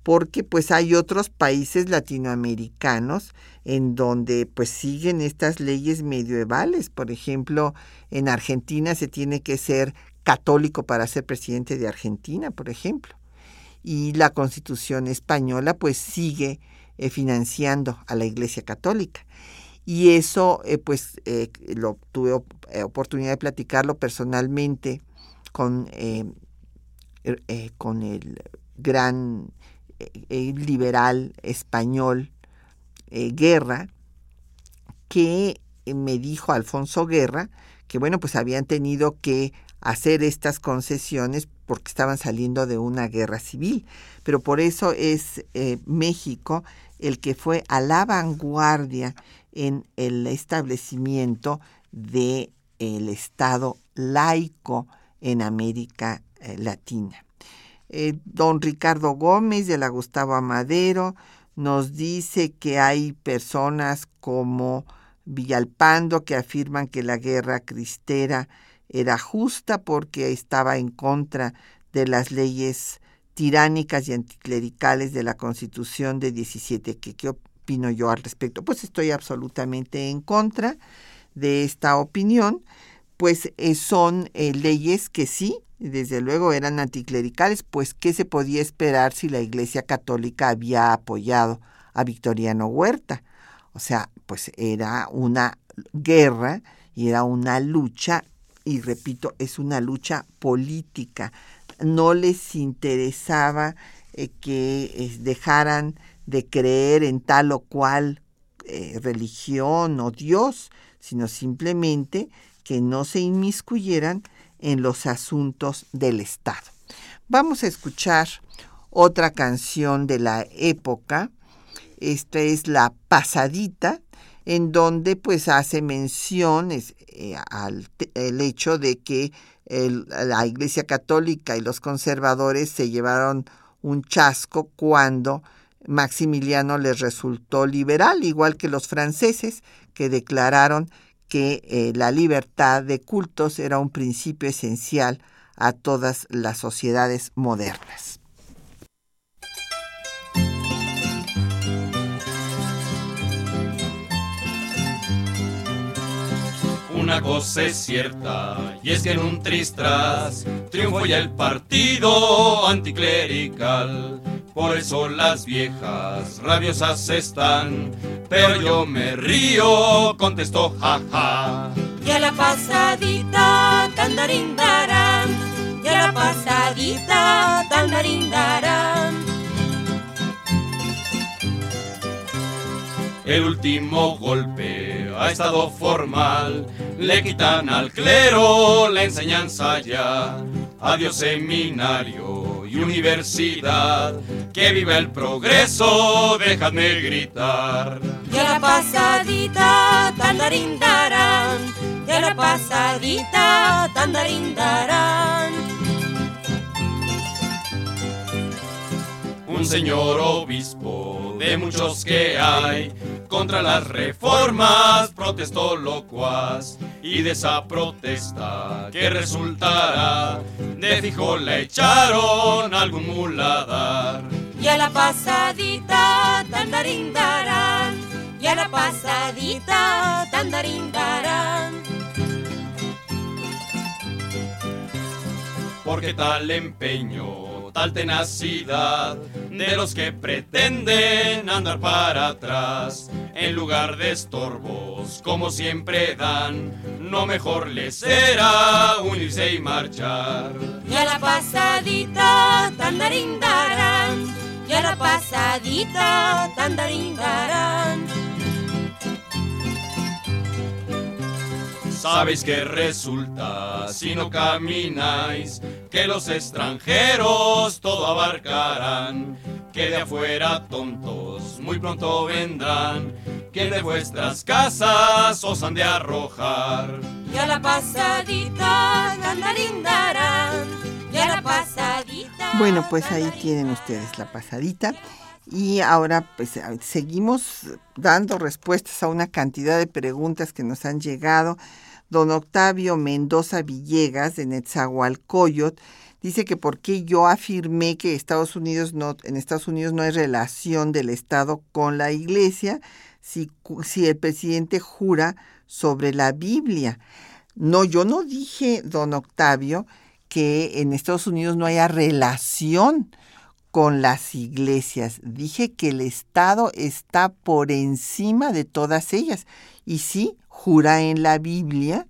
porque pues hay otros países latinoamericanos en donde pues siguen estas leyes medievales. Por ejemplo, en Argentina se tiene que ser católico para ser presidente de Argentina, por ejemplo y la Constitución española pues sigue eh, financiando a la Iglesia Católica. Y eso eh, pues eh, lo tuve oportunidad de platicarlo personalmente con, con el gran liberal español Guerra, que me dijo Alfonso Guerra que bueno pues habían tenido que hacer estas concesiones porque estaban saliendo de una guerra civil. Pero por eso es México el que fue a la vanguardia en el establecimiento del el Estado laico en América eh, Latina. Eh, don Ricardo Gómez de la Gustavo Amadero nos dice que hay personas como Villalpando que afirman que la guerra cristera era justa porque estaba en contra de las leyes tiránicas y anticlericales de la Constitución de 17. ¿Qué, ¿Qué opino yo al respecto? Pues estoy absolutamente en contra de esta opinión, pues eh, son eh, leyes que sí, desde luego eran anticlericales, pues ¿qué se podía esperar si la Iglesia Católica había apoyado a Victoriano Huerta? O sea, pues era una guerra y era una lucha y repito, es una lucha política. No les interesaba eh, que dejaran de creer en tal o cual eh, religión o Dios, sino simplemente que no se inmiscuyeran en los asuntos del Estado. Vamos a escuchar otra canción de la época. Esta es La Pasadita en donde pues hace mención eh, al el hecho de que la Iglesia Católica y los conservadores se llevaron un chasco cuando Maximiliano les resultó liberal, igual que los franceses que declararon que eh, la libertad de cultos era un principio esencial a todas las sociedades modernas. Una cosa es cierta, y es que en un tristras triunfó ya el partido anticlerical. Por eso las viejas rabiosas están, pero yo me río, contestó jaja. Y a la pasadita, tandarindarán, y a la pasadita, tandarindarán. El último golpe ha estado formal le quitan al clero la enseñanza ya. Adiós seminario y universidad, que viva el progreso, déjame gritar. Ya la pasadita, tandarindarán, ya la pasadita, tandarindarán. Un señor obispo de muchos que hay, contra las reformas protestó locuaz y de esa protesta que resultará de fijo le echaron algún muladar. Y a la pasadita tandarindarán, y a la pasadita tandarindarán. Porque tal empeño tenacidad de los que pretenden andar para atrás en lugar de estorbos como siempre dan no mejor les será unirse y marchar y a la pasadita tandarindarán y a la pasadita, tandarindarán. Sabéis que resulta si no camináis, que los extranjeros todo abarcarán, que de afuera tontos muy pronto vendrán, que de vuestras casas os han de arrojar. Y a la pasadita, tandarindarán. Y a la pasadita. Bueno, pues ahí tienen ustedes la pasadita. Y ahora pues seguimos dando respuestas a una cantidad de preguntas que nos han llegado. Don Octavio Mendoza Villegas de Netzahualcoyot dice que por qué yo afirmé que Estados Unidos no, en Estados Unidos no hay relación del Estado con la Iglesia si, si el presidente jura sobre la Biblia. No, yo no dije, don Octavio, que en Estados Unidos no haya relación con las iglesias. Dije que el Estado está por encima de todas ellas. Y sí, jura en la Biblia.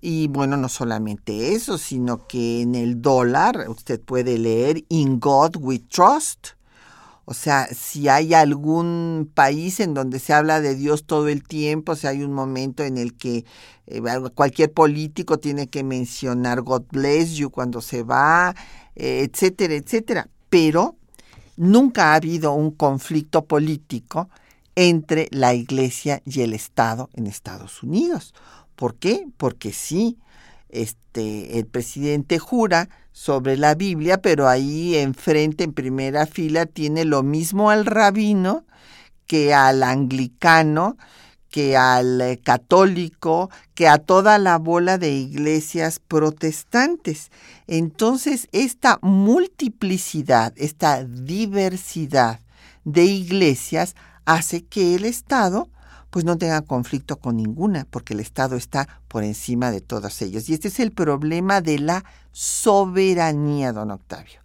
Y bueno, no solamente eso, sino que en el dólar usted puede leer In God We Trust. O sea, si hay algún país en donde se habla de Dios todo el tiempo, si hay un momento en el que eh, cualquier político tiene que mencionar God bless you cuando se va, eh, etcétera, etcétera. Pero nunca ha habido un conflicto político entre la Iglesia y el Estado en Estados Unidos. ¿Por qué? Porque sí, este, el presidente jura sobre la Biblia, pero ahí enfrente, en primera fila, tiene lo mismo al rabino que al anglicano, que al eh, católico, que a toda la bola de iglesias protestantes. Entonces, esta multiplicidad, esta diversidad de iglesias hace que el Estado pues no tenga conflicto con ninguna, porque el Estado está por encima de todos ellos. Y este es el problema de la soberanía, don Octavio.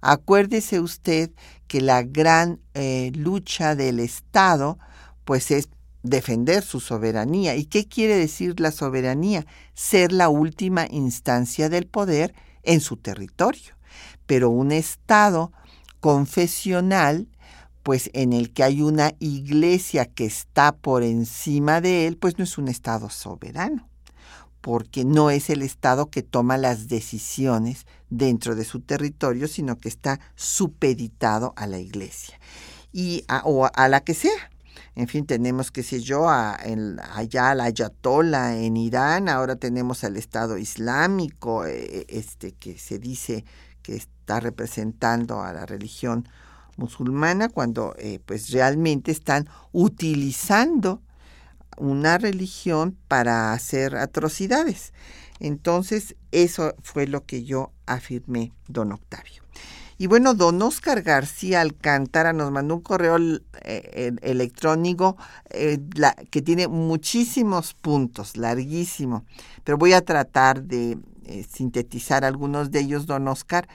Acuérdese usted que la gran eh, lucha del Estado, pues es defender su soberanía. ¿Y qué quiere decir la soberanía? Ser la última instancia del poder en su territorio. Pero un Estado confesional pues en el que hay una iglesia que está por encima de él, pues no es un Estado soberano, porque no es el Estado que toma las decisiones dentro de su territorio, sino que está supeditado a la iglesia y o a la que sea. En fin, tenemos, qué sé yo, a, allá al Ayatollah en Irán, ahora tenemos al Estado Islámico, eh, este que se dice que está representando a la religión musulmana cuando eh, pues realmente están utilizando una religión para hacer atrocidades. Entonces, eso fue lo que yo afirmé, don Octavio. Y bueno, don Oscar García Alcántara nos mandó un correo eh, electrónico eh, que tiene muchísimos puntos, larguísimo, pero voy a tratar de sintetizar algunos de ellos, don Oscar.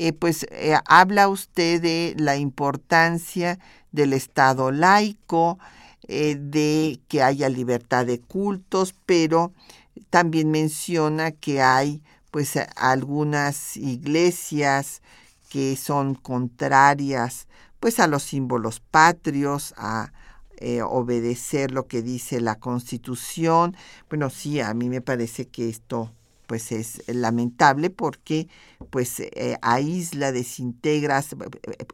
Eh, pues eh, habla usted de la importancia del Estado laico, eh, de que haya libertad de cultos, pero también menciona que hay pues algunas iglesias que son contrarias pues a los símbolos patrios, a obedecer lo que dice la Constitución. Bueno, sí, a mí me parece que esto pues es lamentable porque pues eh, aísla, desintegra,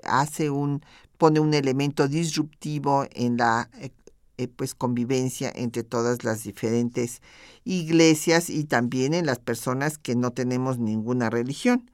hace un, pone un elemento disruptivo en la eh, eh, pues convivencia entre todas las diferentes iglesias y también en las personas que no tenemos ninguna religión.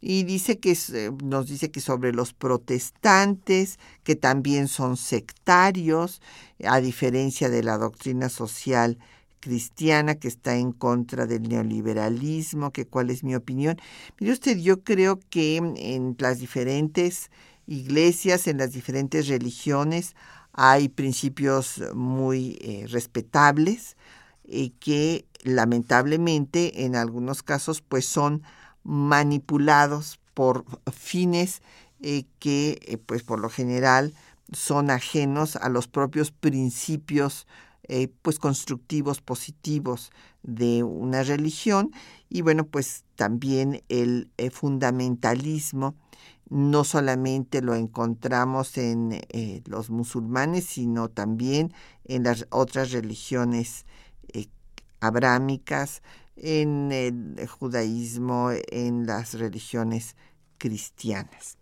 Y dice que nos dice que sobre los protestantes, que también son sectarios, a diferencia de la doctrina social cristiana que está en contra del neoliberalismo, que cuál es mi opinión. Mire usted, yo creo que en las diferentes iglesias, en las diferentes religiones, hay principios muy eh, respetables y que lamentablemente en algunos casos pues son manipulados por fines eh, que eh, pues por lo general son ajenos a los propios principios eh, pues constructivos, positivos de una religión y bueno, pues también el eh, fundamentalismo no solamente lo encontramos en eh, los musulmanes, sino también en las otras religiones abrámicas, en el judaísmo, en las religiones cristianas.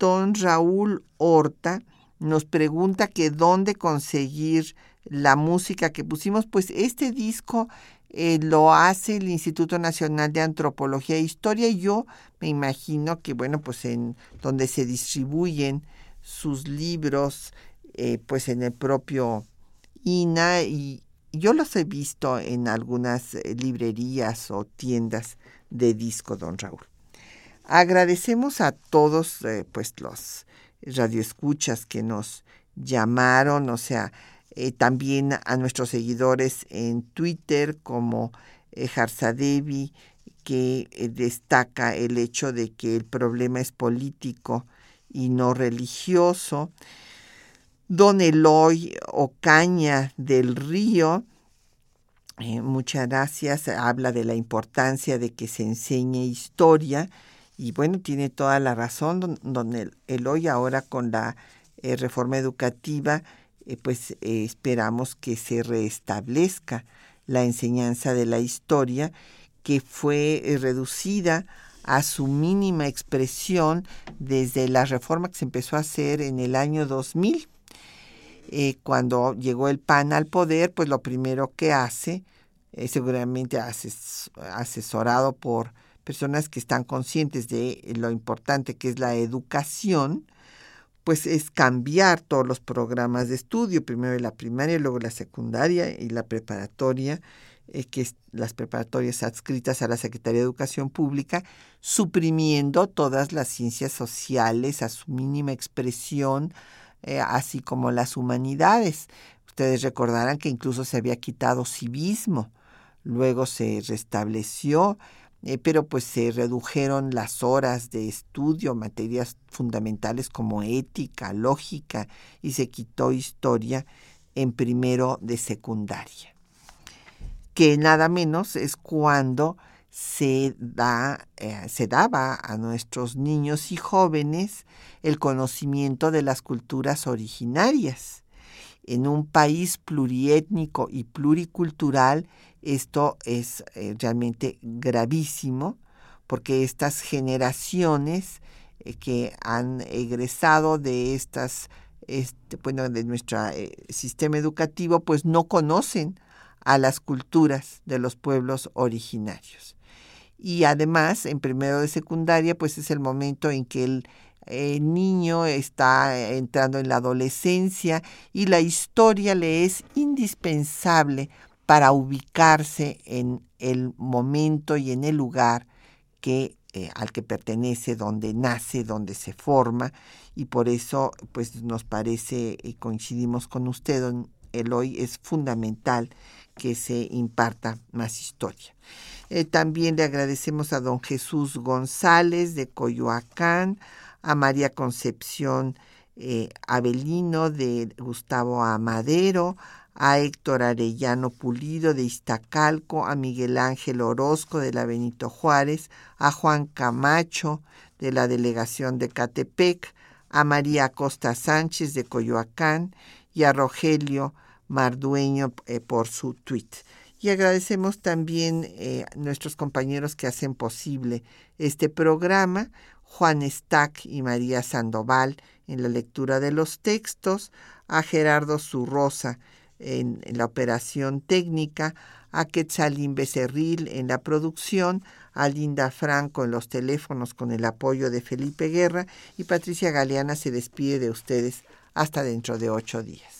Don Raúl Horta nos pregunta que dónde conseguir la música que pusimos, pues este disco eh, lo hace el Instituto Nacional de Antropología e Historia y yo me imagino que, bueno, pues en donde se distribuyen sus libros, eh, pues en el propio INA y yo los he visto en algunas eh, librerías o tiendas de disco, don Raúl. Agradecemos a todos, pues los radioescuchas que nos llamaron, o sea, eh, también a nuestros seguidores en Twitter como eh, Harzadevi, que eh, destaca el hecho de que el problema es político y no religioso. Don Eloy Ocaña del Río, muchas gracias, habla de la importancia de que se enseñe historia y bueno, tiene toda la razón, don, don Eloy ahora con la reforma educativa eh, pues eh, esperamos que se restablezca la enseñanza de la historia que fue eh, reducida a su mínima expresión desde la reforma que se empezó a hacer en el año 2000. cuando llegó el PAN al poder, pues lo primero que hace, seguramente asesorado por personas que están conscientes de lo importante que es la educación, pues es cambiar todos los programas de estudio, primero la primaria, luego la secundaria y la preparatoria, eh, que es las preparatorias adscritas a la Secretaría de Educación Pública, suprimiendo todas las ciencias sociales a su mínima expresión, eh, así como las humanidades. Ustedes recordarán que incluso se había quitado civismo, luego se restableció eh, pero pues se redujeron las horas de estudio, materias fundamentales como ética, lógica, y se quitó historia en primero de secundaria. Que nada menos es cuando se, da, eh, se daba a nuestros niños y jóvenes el conocimiento de las culturas originarias. En un país pluriétnico y pluricultural, esto es eh, realmente gravísimo porque estas generaciones eh, que han egresado de estas este, bueno, de nuestro eh, sistema educativo, pues no conocen a las culturas de los pueblos originarios. Y además, en primero de secundaria, pues es el momento en que el niño está entrando en la adolescencia y la historia le es indispensable para ubicarse en el momento y en el lugar que eh, al que pertenece, donde nace, donde se forma, y por eso pues nos parece y coincidimos con usted, don Eloy, es fundamental que se imparta más historia. Eh, también le agradecemos a don Jesús González de Coyoacán, a María Concepción eh, Avelino de Gustavo Amadero, a Héctor Arellano Pulido de Iztacalco, a Miguel Ángel Orozco de la Benito Juárez, a Juan Camacho de la delegación de Catepec, a María Costa Sánchez de Coyoacán y a Rogelio Mardueño eh, por su tweet. Y agradecemos también eh, a nuestros compañeros que hacen posible este programa, Juan Stack y María Sandoval en la lectura de los textos, a Gerardo Zurrosa en, la operación técnica, a Quetzalín Becerril en la producción, a Linda Franco en los teléfonos con el apoyo de Felipe Guerra y Patricia Galeana se despide de ustedes hasta dentro de ocho días.